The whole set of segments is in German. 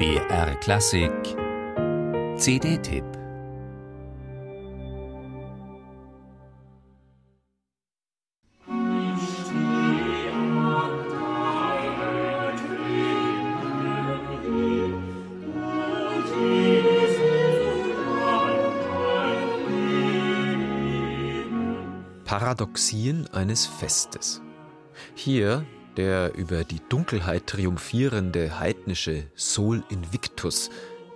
BR Klassik CD-Tipp Paradoxien eines Festes. Hier der über die Dunkelheit triumphierende heidnische Sol Invictus,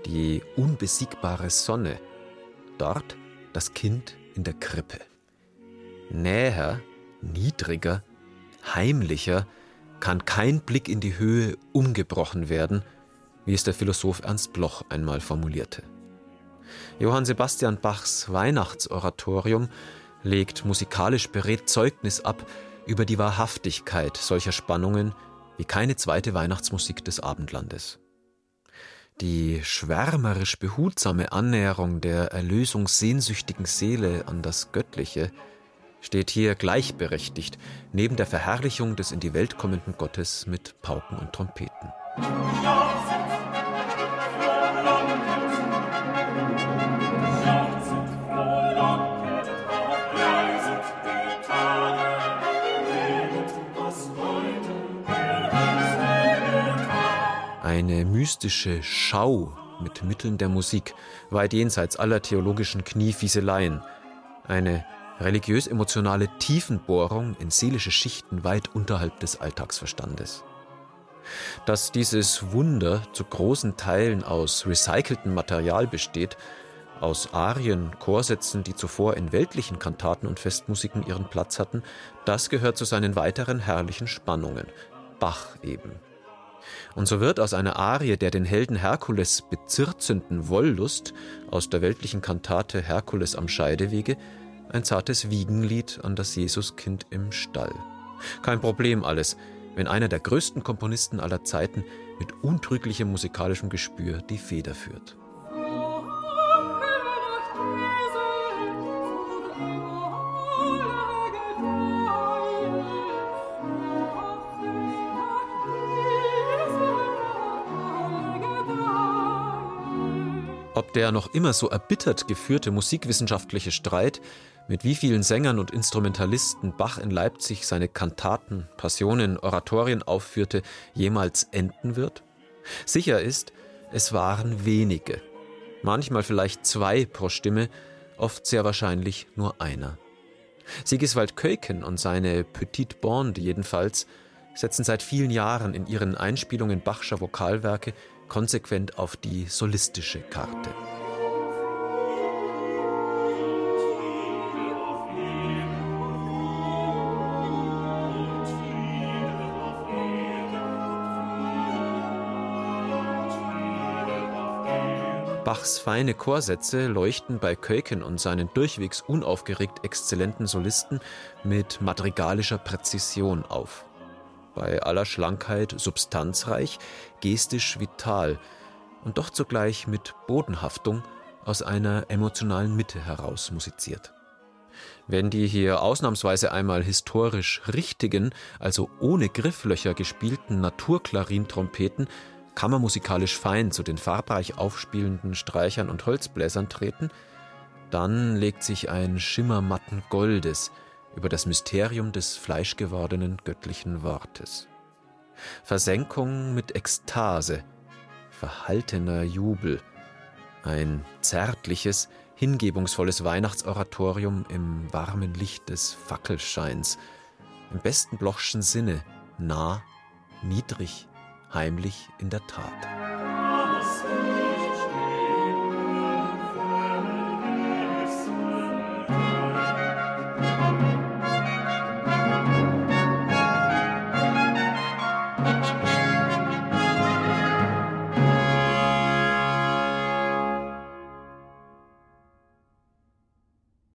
die unbesiegbare Sonne. Dort das Kind in der Krippe. Näher, niedriger, heimlicher kann kein Blick in die Höhe umgebrochen werden, wie es der Philosoph Ernst Bloch einmal formulierte. Johann Sebastian Bachs Weihnachtsoratorium legt musikalisch beredt Zeugnis ab über die Wahrhaftigkeit solcher Spannungen wie keine zweite Weihnachtsmusik des Abendlandes. Die schwärmerisch behutsame Annäherung der erlösungssehnsüchtigen Seele an das Göttliche steht hier gleichberechtigt neben der Verherrlichung des in die Welt kommenden Gottes mit Pauken und Trompeten. Eine mystische Schau mit Mitteln der Musik, weit jenseits aller theologischen Kniefieseleien. Eine religiös-emotionale Tiefenbohrung in seelische Schichten weit unterhalb des Alltagsverstandes. Dass dieses Wunder zu großen Teilen aus recyceltem Material besteht, aus Arien, Chorsätzen, die zuvor in weltlichen Kantaten und Festmusiken ihren Platz hatten, das gehört zu seinen weiteren herrlichen Spannungen. Bach eben. Und so wird aus einer Arie der den Helden Herkules bezirzenden Wollust aus der weltlichen Kantate Herkules am Scheidewege ein zartes Wiegenlied an das Jesuskind im Stall. Kein Problem alles, wenn einer der größten Komponisten aller Zeiten mit untrüglichem musikalischem Gespür die Feder führt. Ob der noch immer so erbittert geführte musikwissenschaftliche Streit, mit wie vielen Sängern und Instrumentalisten Bach in Leipzig seine Kantaten, Passionen, Oratorien aufführte, jemals enden wird? Sicher ist, es waren wenige. Manchmal vielleicht zwei pro Stimme, oft sehr wahrscheinlich nur einer. Sigiswald Keuken und seine Petite Bande jedenfalls setzen seit vielen Jahren in ihren Einspielungen Bachscher Vokalwerke konsequent auf die solistische Karte. Bachs feine Chorsätze leuchten bei Keuken und seinen durchwegs unaufgeregt exzellenten Solisten mit madrigalischer Präzision auf bei aller Schlankheit substanzreich, gestisch vital und doch zugleich mit Bodenhaftung aus einer emotionalen Mitte heraus musiziert. Wenn die hier ausnahmsweise einmal historisch richtigen, also ohne Grifflöcher gespielten Naturklarintrompeten kammermusikalisch fein zu den farbreich aufspielenden Streichern und Holzbläsern treten, dann legt sich ein Schimmer matten Goldes über das Mysterium des fleischgewordenen göttlichen Wortes. Versenkung mit Ekstase, verhaltener Jubel, ein zärtliches, hingebungsvolles Weihnachtsoratorium im warmen Licht des Fackelscheins, im besten Blochschen Sinne, nah, niedrig, heimlich in der Tat.